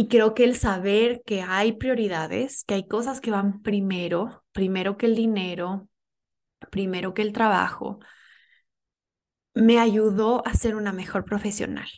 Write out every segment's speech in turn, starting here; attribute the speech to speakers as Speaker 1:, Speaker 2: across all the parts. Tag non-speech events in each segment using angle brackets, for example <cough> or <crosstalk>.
Speaker 1: Y creo que el saber que hay prioridades, que hay cosas que van primero, primero que el dinero, primero que el trabajo, me ayudó a ser una mejor profesional.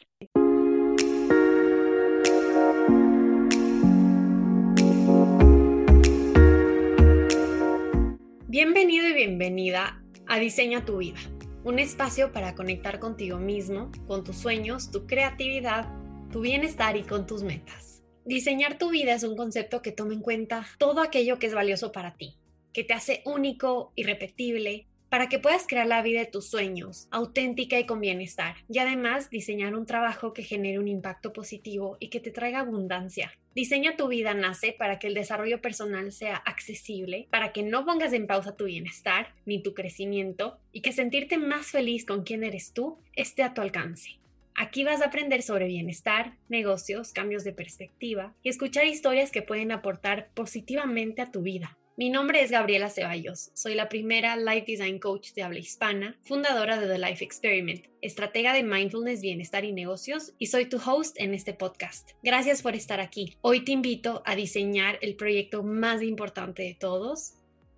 Speaker 1: Bienvenido y bienvenida a Diseña tu vida, un espacio para conectar contigo mismo, con tus sueños, tu creatividad, tu bienestar y con tus metas. Diseñar tu vida es un concepto que toma en cuenta todo aquello que es valioso para ti, que te hace único, irrepetible, para que puedas crear la vida de tus sueños, auténtica y con bienestar, y además diseñar un trabajo que genere un impacto positivo y que te traiga abundancia. Diseña tu vida nace para que el desarrollo personal sea accesible, para que no pongas en pausa tu bienestar ni tu crecimiento y que sentirte más feliz con quien eres tú esté a tu alcance. Aquí vas a aprender sobre bienestar, negocios, cambios de perspectiva y escuchar historias que pueden aportar positivamente a tu vida. Mi nombre es Gabriela Ceballos, soy la primera Life Design Coach de habla hispana, fundadora de The Life Experiment, estratega de mindfulness, bienestar y negocios, y soy tu host en este podcast. Gracias por estar aquí. Hoy te invito a diseñar el proyecto más importante de todos,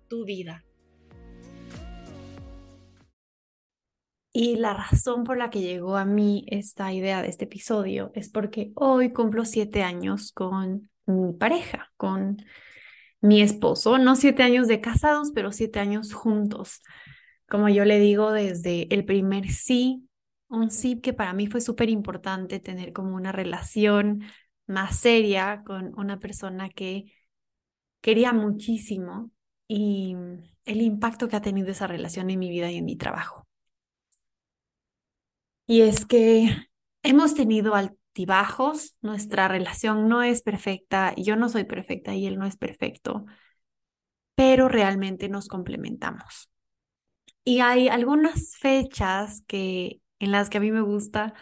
Speaker 1: tu vida. Y la razón por la que llegó a mí esta idea de este episodio es porque hoy cumplo siete años con mi pareja, con mi esposo, no siete años de casados, pero siete años juntos. Como yo le digo desde el primer sí, un sí que para mí fue súper importante tener como una relación más seria con una persona que quería muchísimo y el impacto que ha tenido esa relación en mi vida y en mi trabajo. Y es que hemos tenido al altibajos, nuestra relación no es perfecta, yo no soy perfecta y él no es perfecto, pero realmente nos complementamos. Y hay algunas fechas que en las que a mí me gusta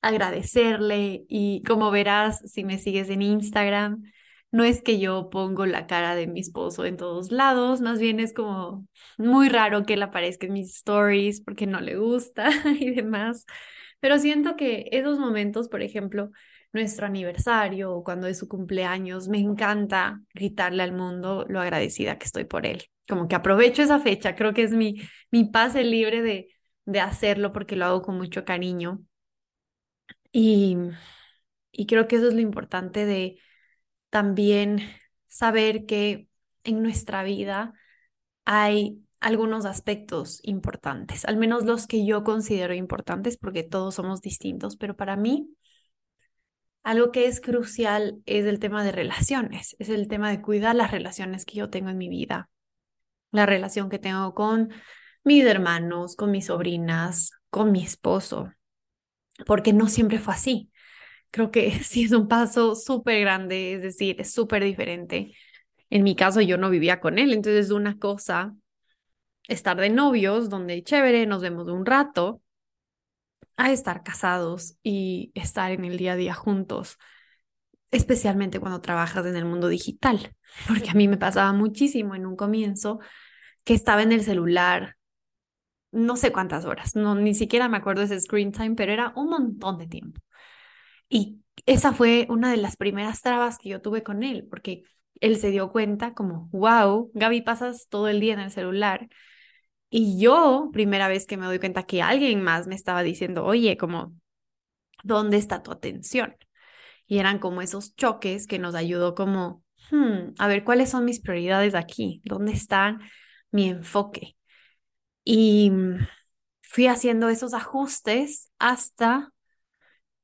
Speaker 1: agradecerle y como verás si me sigues en Instagram, no es que yo pongo la cara de mi esposo en todos lados, más bien es como muy raro que él aparezca en mis stories porque no le gusta <laughs> y demás. Pero siento que esos momentos, por ejemplo, nuestro aniversario o cuando es su cumpleaños, me encanta gritarle al mundo lo agradecida que estoy por él. Como que aprovecho esa fecha, creo que es mi, mi pase libre de, de hacerlo porque lo hago con mucho cariño. Y, y creo que eso es lo importante de también saber que en nuestra vida hay algunos aspectos importantes, al menos los que yo considero importantes, porque todos somos distintos, pero para mí algo que es crucial es el tema de relaciones, es el tema de cuidar las relaciones que yo tengo en mi vida, la relación que tengo con mis hermanos, con mis sobrinas, con mi esposo, porque no siempre fue así. Creo que <laughs> sí es un paso súper grande, es decir, es súper diferente. En mi caso yo no vivía con él, entonces una cosa estar de novios, donde chévere, nos vemos un rato, a estar casados y estar en el día a día juntos, especialmente cuando trabajas en el mundo digital, porque a mí me pasaba muchísimo en un comienzo que estaba en el celular no sé cuántas horas, no ni siquiera me acuerdo ese screen time, pero era un montón de tiempo. Y esa fue una de las primeras trabas que yo tuve con él, porque él se dio cuenta como, wow, Gaby, pasas todo el día en el celular y yo, primera vez que me doy cuenta que alguien más me estaba diciendo, oye, como, ¿dónde está tu atención? Y eran como esos choques que nos ayudó como, hmm, a ver, ¿cuáles son mis prioridades aquí? ¿Dónde está mi enfoque? Y fui haciendo esos ajustes hasta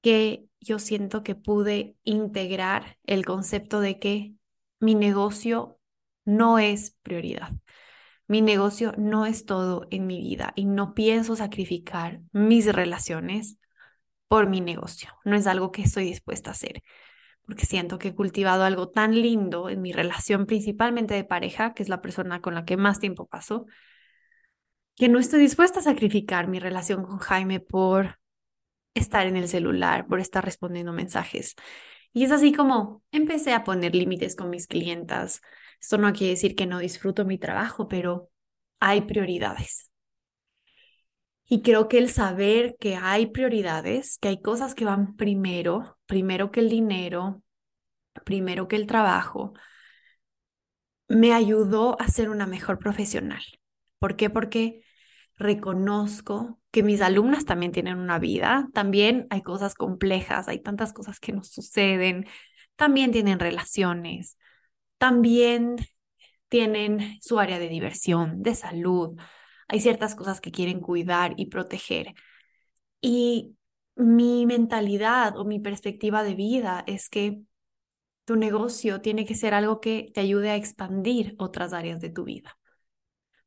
Speaker 1: que yo siento que pude integrar el concepto de que mi negocio no es prioridad. Mi negocio no es todo en mi vida y no pienso sacrificar mis relaciones por mi negocio. No es algo que estoy dispuesta a hacer, porque siento que he cultivado algo tan lindo en mi relación principalmente de pareja, que es la persona con la que más tiempo paso, que no estoy dispuesta a sacrificar mi relación con Jaime por estar en el celular, por estar respondiendo mensajes. Y es así como empecé a poner límites con mis clientas, esto no quiere decir que no disfruto mi trabajo, pero hay prioridades. Y creo que el saber que hay prioridades, que hay cosas que van primero, primero que el dinero, primero que el trabajo, me ayudó a ser una mejor profesional. ¿Por qué? Porque reconozco que mis alumnas también tienen una vida, también hay cosas complejas, hay tantas cosas que nos suceden, también tienen relaciones, también tienen su área de diversión, de salud, hay ciertas cosas que quieren cuidar y proteger. Y mi mentalidad o mi perspectiva de vida es que tu negocio tiene que ser algo que te ayude a expandir otras áreas de tu vida.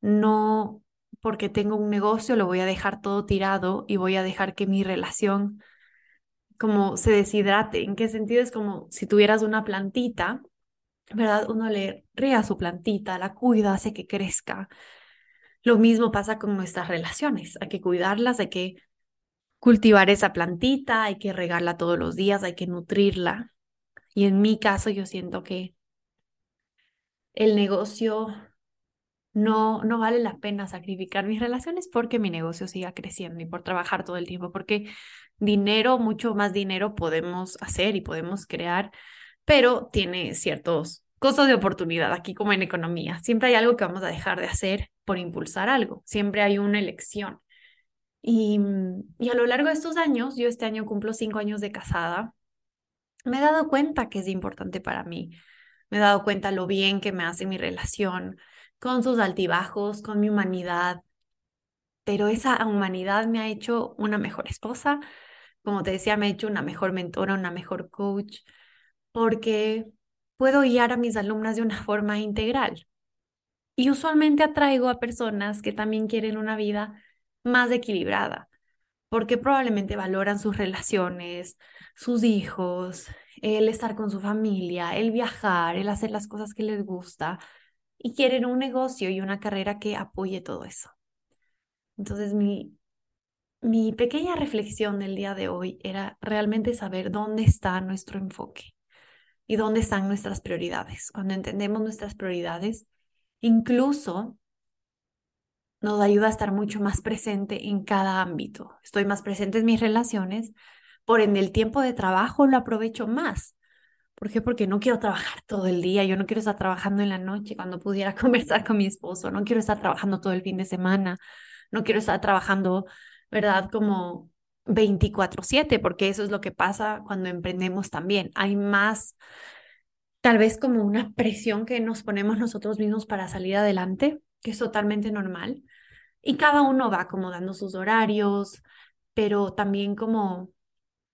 Speaker 1: No porque tengo un negocio lo voy a dejar todo tirado y voy a dejar que mi relación como se deshidrate. ¿En qué sentido? Es como si tuvieras una plantita, ¿verdad? Uno le ría a su plantita, la cuida, hace que crezca. Lo mismo pasa con nuestras relaciones. Hay que cuidarlas, hay que cultivar esa plantita, hay que regarla todos los días, hay que nutrirla. Y en mi caso yo siento que el negocio no, no vale la pena sacrificar mis relaciones porque mi negocio siga creciendo y por trabajar todo el tiempo, porque dinero, mucho más dinero podemos hacer y podemos crear, pero tiene ciertos costos de oportunidad aquí como en economía. Siempre hay algo que vamos a dejar de hacer por impulsar algo, siempre hay una elección. Y, y a lo largo de estos años, yo este año cumplo cinco años de casada, me he dado cuenta que es importante para mí. Me he dado cuenta lo bien que me hace mi relación, con sus altibajos, con mi humanidad. Pero esa humanidad me ha hecho una mejor esposa, como te decía, me ha hecho una mejor mentora, una mejor coach, porque puedo guiar a mis alumnas de una forma integral. Y usualmente atraigo a personas que también quieren una vida más equilibrada, porque probablemente valoran sus relaciones, sus hijos, el estar con su familia, el viajar, el hacer las cosas que les gusta y quieren un negocio y una carrera que apoye todo eso. Entonces mi, mi pequeña reflexión del día de hoy era realmente saber dónde está nuestro enfoque y dónde están nuestras prioridades. Cuando entendemos nuestras prioridades, incluso nos ayuda a estar mucho más presente en cada ámbito. Estoy más presente en mis relaciones, por ende el tiempo de trabajo lo aprovecho más. ¿Por qué? Porque no quiero trabajar todo el día, yo no quiero estar trabajando en la noche cuando pudiera <laughs> conversar con mi esposo, no quiero estar trabajando todo el fin de semana, no quiero estar trabajando, ¿verdad? Como 24/7, porque eso es lo que pasa cuando emprendemos también. Hay más, tal vez como una presión que nos ponemos nosotros mismos para salir adelante, que es totalmente normal. Y cada uno va acomodando sus horarios, pero también como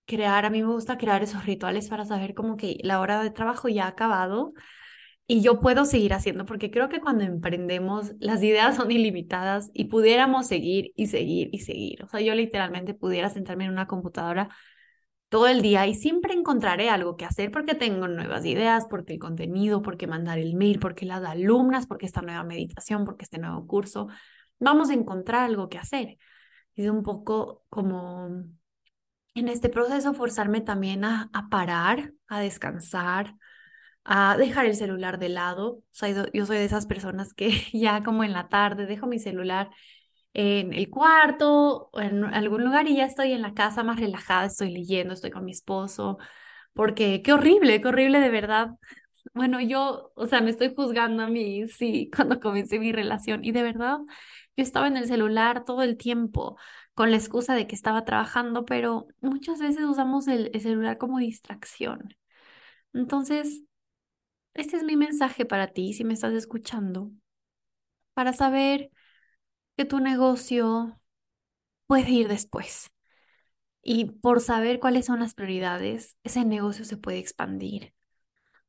Speaker 1: crear, a mí me gusta crear esos rituales para saber como que la hora de trabajo ya ha acabado y yo puedo seguir haciendo, porque creo que cuando emprendemos las ideas son ilimitadas y pudiéramos seguir y seguir y seguir. O sea, yo literalmente pudiera sentarme en una computadora todo el día y siempre encontraré algo que hacer porque tengo nuevas ideas, porque el contenido, porque mandar el mail, porque las alumnas, porque esta nueva meditación, porque este nuevo curso, vamos a encontrar algo que hacer. Es un poco como en este proceso forzarme también a, parar, a descansar, a dejar el celular de lado. yo soy de esas personas que <laughs> ya como en la tarde dejo mi celular en el cuarto o en algún lugar y ya estoy en la casa más relajada, estoy leyendo, estoy con mi esposo, porque qué horrible, qué horrible de verdad. Bueno, yo, o sea, me estoy juzgando a mí, sí, <laughs> cuando comencé mi relación y de verdad yo estaba en el celular todo el tiempo con la excusa de que estaba trabajando, pero muchas veces usamos el, celular como distracción. Entonces, este es mi mensaje para ti, si me estás escuchando, para saber que tu negocio puede ir después. Y por saber cuáles son las prioridades, ese negocio se puede expandir,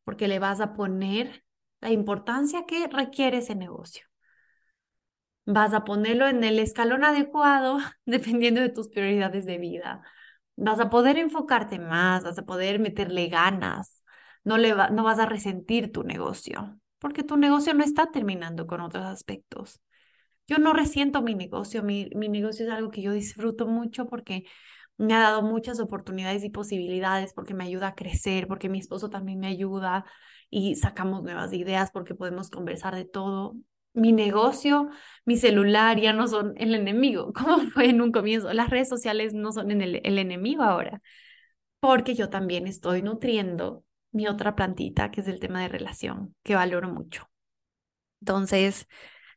Speaker 1: porque le vas a poner la importancia que requiere ese negocio vas a ponerlo en el escalón adecuado <laughs> dependiendo de tus prioridades de vida. Vas a poder enfocarte más, vas a poder meterle ganas, no, le no vas a resentir tu negocio, porque tu negocio no está terminando con otros aspectos. Yo no resiento mi negocio, mi, mi negocio es algo que yo disfruto mucho porque me ha dado muchas oportunidades y posibilidades, porque me ayuda a crecer, porque mi esposo también me ayuda y sacamos nuevas ideas, porque podemos conversar de todo mi negocio, mi celular ya no son el enemigo, <laughs> como fue en un comienzo. Las redes sociales no son el, enemigo ahora, porque yo también estoy nutriendo mi otra plantita, que es el tema de relación, que valoro mucho. Entonces,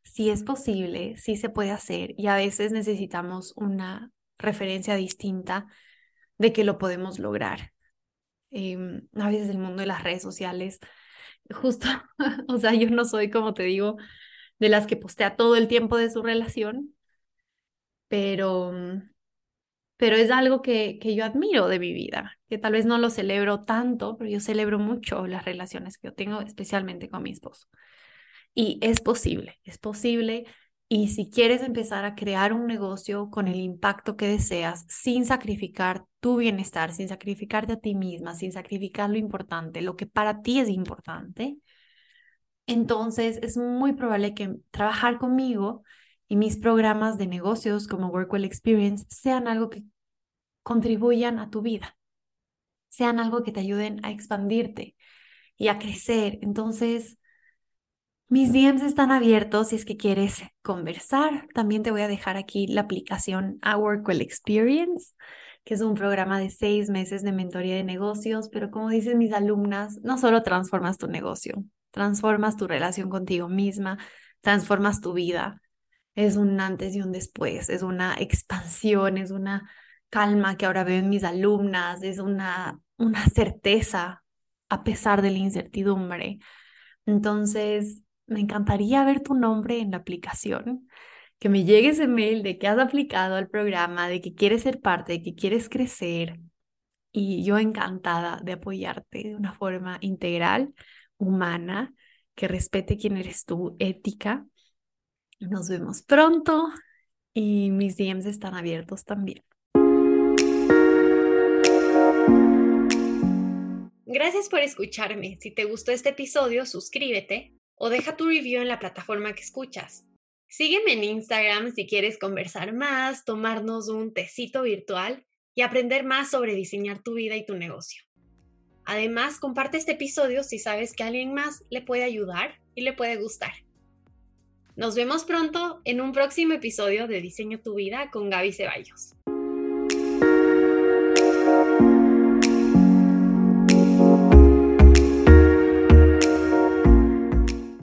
Speaker 1: si es posible, sí se puede hacer y a veces necesitamos una referencia distinta de que lo podemos lograr. Em, a veces el mundo de las redes sociales, justo, <laughs> o sea, yo no soy, como te digo, de las que postea todo el tiempo de su relación, pero, pero es algo que, que yo admiro de mi vida, que tal vez no lo celebro tanto, pero yo celebro mucho las relaciones que yo tengo, especialmente con mi esposo. Y es posible, es posible. Y si quieres empezar a crear un negocio con el impacto que deseas, sin sacrificar tu bienestar, sin sacrificarte a ti misma, sin sacrificar lo importante, lo que para ti es importante, entonces es muy probable que trabajar conmigo y mis programas de negocios como Workwell Experience sean algo que contribuyan a tu vida, sean algo que te ayuden a expandirte y a crecer. Entonces, mis DMs están abiertos si es que quieres conversar. También te voy a dejar aquí la aplicación A Workwell Experience, que es un programa de seis meses de mentoría de negocios, pero como dicen mis alumnas, no solo transformas tu negocio, transformas tu relación contigo misma, transformas tu vida. Es un antes y un después, es una expansión, es una calma que ahora veo en mis alumnas, es una, una certeza a pesar de la incertidumbre. Entonces, me encantaría ver tu nombre en la aplicación, que me llegue ese mail de que has aplicado al programa, de que quieres ser parte, de que quieres crecer. Y yo encantada de apoyarte de una forma integral, humana, que respete quién eres tú, ética. Nos vemos pronto y mis DMs están abiertos también.
Speaker 2: Gracias por escucharme. Si te gustó este episodio, suscríbete o deja tu review en la plataforma que escuchas. Sígueme en Instagram si quieres conversar más, tomarnos un tecito virtual y aprender más sobre diseñar tu vida y tu negocio. Además, comparte este episodio si sabes que alguien más le puede ayudar y le puede gustar. Nos vemos pronto en un próximo episodio de Diseño tu vida con Gaby Ceballos.